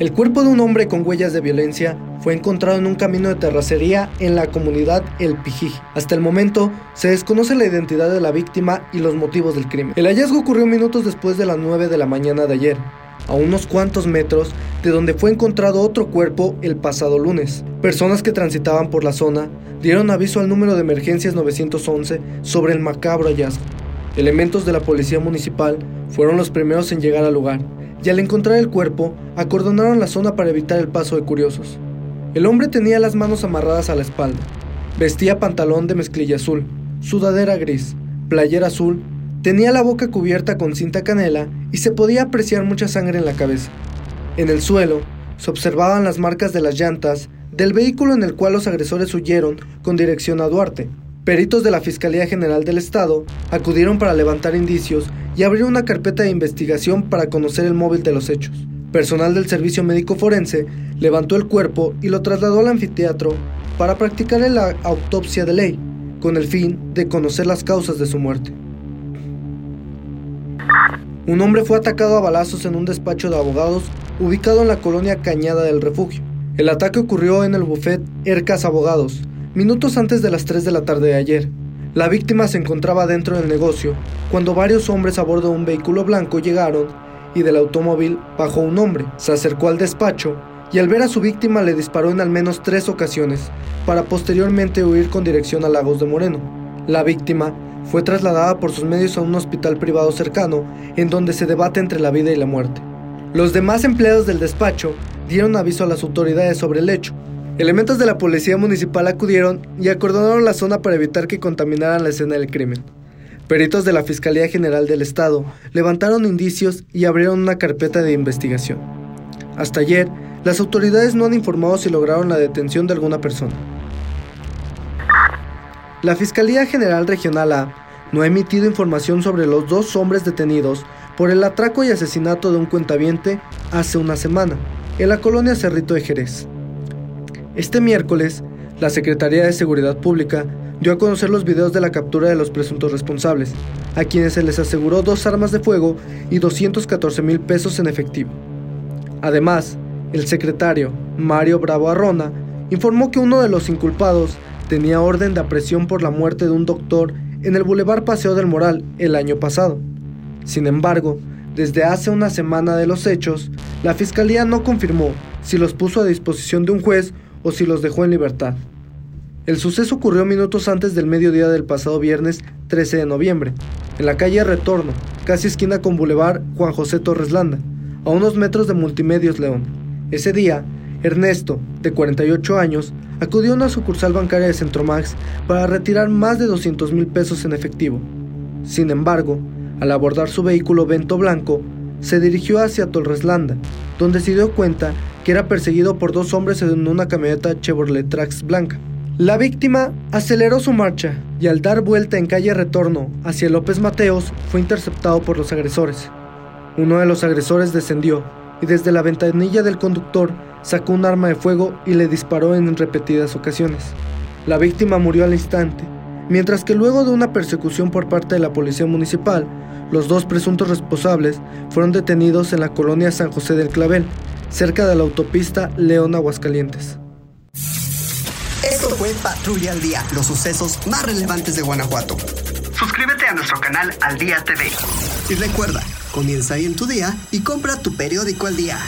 El cuerpo de un hombre con huellas de violencia fue encontrado en un camino de terracería en la comunidad El Pijí. Hasta el momento, se desconoce la identidad de la víctima y los motivos del crimen. El hallazgo ocurrió minutos después de las 9 de la mañana de ayer, a unos cuantos metros de donde fue encontrado otro cuerpo el pasado lunes. Personas que transitaban por la zona dieron aviso al número de emergencias 911 sobre el macabro hallazgo. Elementos de la policía municipal fueron los primeros en llegar al lugar y al encontrar el cuerpo, acordonaron la zona para evitar el paso de curiosos. El hombre tenía las manos amarradas a la espalda. Vestía pantalón de mezclilla azul, sudadera gris, playera azul, tenía la boca cubierta con cinta canela y se podía apreciar mucha sangre en la cabeza. En el suelo se observaban las marcas de las llantas del vehículo en el cual los agresores huyeron con dirección a Duarte. Peritos de la Fiscalía General del Estado acudieron para levantar indicios y abrió una carpeta de investigación para conocer el móvil de los hechos. Personal del Servicio Médico Forense levantó el cuerpo y lo trasladó al anfiteatro para practicar la autopsia de ley, con el fin de conocer las causas de su muerte. Un hombre fue atacado a balazos en un despacho de abogados ubicado en la colonia Cañada del Refugio. El ataque ocurrió en el buffet Ercas Abogados, minutos antes de las 3 de la tarde de ayer. La víctima se encontraba dentro del negocio cuando varios hombres a bordo de un vehículo blanco llegaron y del automóvil bajó un hombre, se acercó al despacho y al ver a su víctima le disparó en al menos tres ocasiones para posteriormente huir con dirección a Lagos de Moreno. La víctima fue trasladada por sus medios a un hospital privado cercano en donde se debate entre la vida y la muerte. Los demás empleados del despacho dieron aviso a las autoridades sobre el hecho, Elementos de la policía municipal acudieron y acordonaron la zona para evitar que contaminaran la escena del crimen. Peritos de la Fiscalía General del Estado levantaron indicios y abrieron una carpeta de investigación. Hasta ayer, las autoridades no han informado si lograron la detención de alguna persona. La Fiscalía General Regional A no ha emitido información sobre los dos hombres detenidos por el atraco y asesinato de un cuentaviente hace una semana en la colonia Cerrito de Jerez. Este miércoles, la Secretaría de Seguridad Pública dio a conocer los videos de la captura de los presuntos responsables, a quienes se les aseguró dos armas de fuego y 214 mil pesos en efectivo. Además, el secretario, Mario Bravo Arrona, informó que uno de los inculpados tenía orden de aprehensión por la muerte de un doctor en el Boulevard Paseo del Moral el año pasado. Sin embargo, desde hace una semana de los hechos, la Fiscalía no confirmó si los puso a disposición de un juez o si los dejó en libertad. El suceso ocurrió minutos antes del mediodía del pasado viernes 13 de noviembre, en la calle Retorno, casi esquina con Boulevard Juan José Torres Landa, a unos metros de Multimedios León. Ese día, Ernesto, de 48 años, acudió a una sucursal bancaria de Centromax para retirar más de 200 mil pesos en efectivo. Sin embargo, al abordar su vehículo Vento Blanco, se dirigió hacia Torreslanda, donde se dio cuenta que era perseguido por dos hombres en una camioneta Chevrolet Trax blanca. La víctima aceleró su marcha y al dar vuelta en calle Retorno hacia López Mateos fue interceptado por los agresores. Uno de los agresores descendió y desde la ventanilla del conductor sacó un arma de fuego y le disparó en repetidas ocasiones. La víctima murió al instante, mientras que luego de una persecución por parte de la policía municipal, los dos presuntos responsables fueron detenidos en la colonia San José del Clavel, cerca de la autopista León Aguascalientes. Esto fue Patrulla al Día, los sucesos más relevantes de Guanajuato. Suscríbete a nuestro canal Al Día TV. Y recuerda, comienza ahí en tu día y compra tu periódico al día.